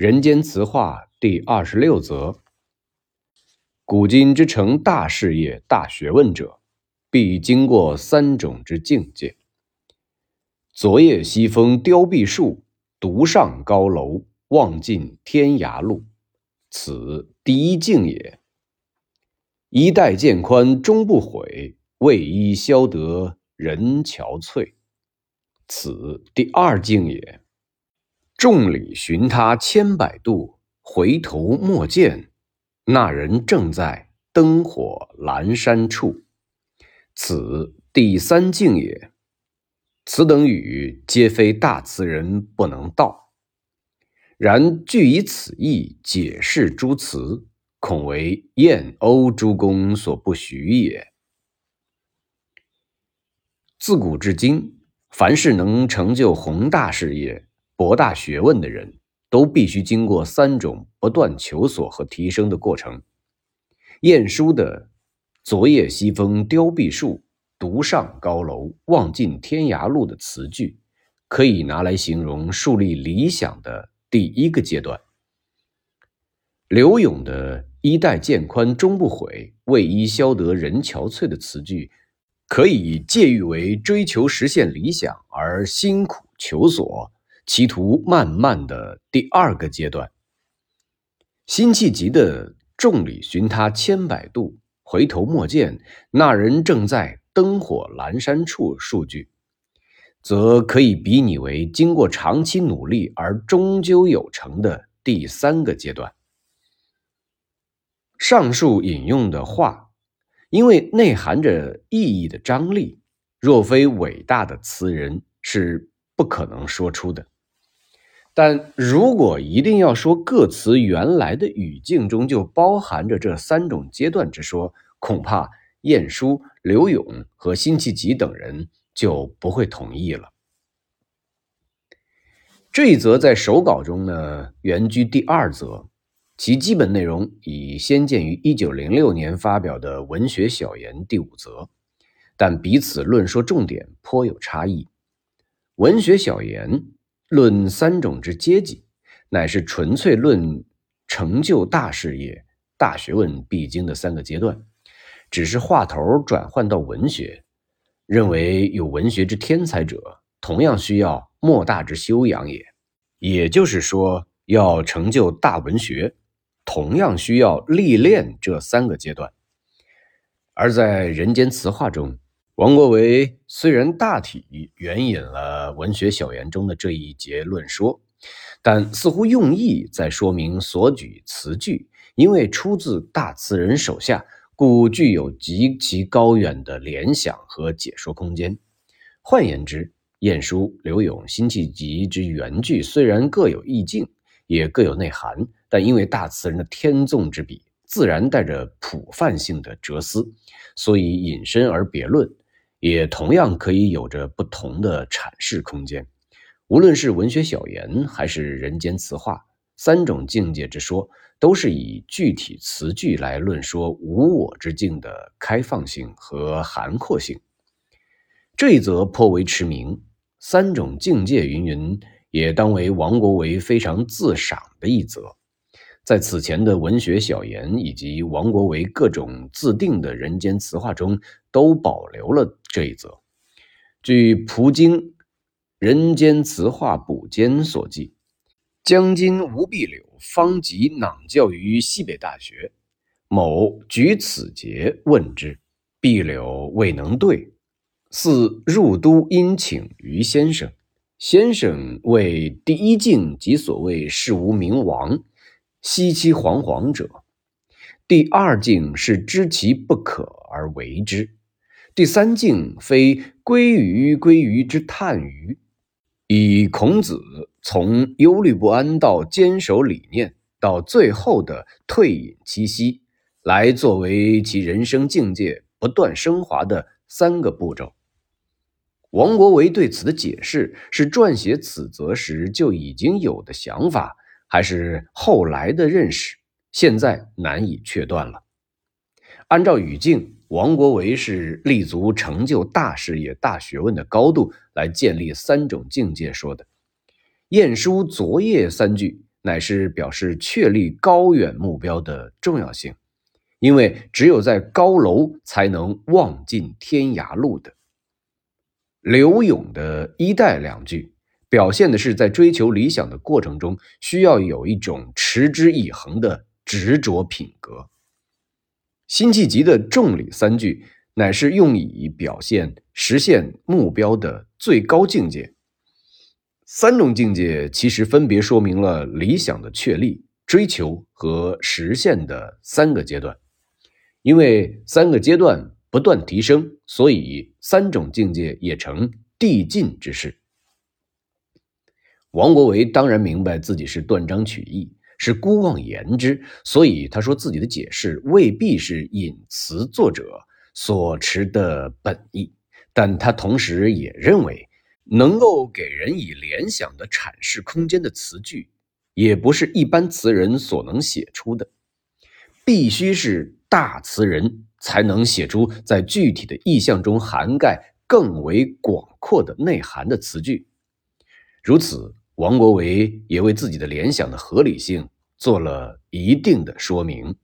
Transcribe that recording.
人间词话第二十六则：古今之成大事业、大学问者，必经过三种之境界。昨夜西风凋碧树，独上高楼，望尽天涯路。此第一境也。衣带渐宽终不悔，为伊消得人憔悴。此第二境也。众里寻他千百度，回头莫见，那人正在灯火阑珊处。此第三境也。此等语，皆非大词人不能道。然据以此意解释诸词。恐为燕欧诸公所不许也。自古至今，凡是能成就宏大事业、博大学问的人，都必须经过三种不断求索和提升的过程。晏殊的“昨夜西风凋碧树，独上高楼，望尽天涯路”的词句，可以拿来形容树立理想的第一个阶段。柳永的。衣带渐宽终不悔，为伊消得人憔悴的词句，可以借喻为追求实现理想而辛苦求索、歧途漫漫的第二个阶段。辛弃疾的“众里寻他千百度，回头莫见那人正在灯火阑珊处”数句，则可以比拟为经过长期努力而终究有成的第三个阶段。上述引用的话，因为内含着意义的张力，若非伟大的词人是不可能说出的。但如果一定要说各词原来的语境中就包含着这三种阶段之说，恐怕晏殊、柳永和辛弃疾等人就不会同意了。这一则在手稿中呢，原居第二则。其基本内容已先见于一九零六年发表的《文学小言》第五则，但彼此论说重点颇有差异。《文学小言》论三种之阶级，乃是纯粹论成就大事业、大学问必经的三个阶段，只是话头转换到文学，认为有文学之天才者，同样需要莫大之修养也。也就是说，要成就大文学。同样需要历练这三个阶段，而在《人间词话》中，王国维虽然大体援引了《文学小言》中的这一节论说，但似乎用意在说明所举词句，因为出自大词人手下，故具有极其高远的联想和解说空间。换言之，晏殊、柳永、辛弃疾之原句虽然各有意境，也各有内涵。但因为大词人的天纵之笔，自然带着普泛性的哲思，所以引申而别论，也同样可以有着不同的阐释空间。无论是文学小言还是人间词话，三种境界之说，都是以具体词句来论说无我之境的开放性和涵括性。这一则颇为驰名，三种境界云云，也当为王国维非常自赏的一则。在此前的文学小言以及王国维各种自定的人间词话中，都保留了这一则。据《蒲经人间词话补笺》所记，江津吴碧柳方及囊教于西北大学，某举此节问之，碧柳未能对，似入都因请于先生，先生谓第一境即所谓事无名王。熙熙惶惶者，第二境是知其不可而为之；第三境非归于归于之叹于。以孔子从忧虑不安到坚守理念，到最后的退隐栖息，来作为其人生境界不断升华的三个步骤。王国维对此的解释，是撰写此则时就已经有的想法。还是后来的认识，现在难以确断了。按照语境，王国维是立足成就大事业、大学问的高度来建立三种境界说的。晏殊昨夜三句乃是表示确立高远目标的重要性，因为只有在高楼才能望尽天涯路的。刘永的一代两句，表现的是在追求理想的过程中，需要有一种持之以恒的执着品格。辛弃疾的重礼三句，乃是用以表现实现目标的最高境界。三种境界其实分别说明了理想的确立、追求和实现的三个阶段。因为三个阶段不断提升，所以三种境界也成递进之势。王国维当然明白自己是断章取义，是孤妄言之，所以他说自己的解释未必是引词作者所持的本意，但他同时也认为。能够给人以联想的阐释空间的词句，也不是一般词人所能写出的，必须是大词人才能写出在具体的意象中涵盖更为广阔的内涵的词句。如此，王国维也为自己的联想的合理性做了一定的说明。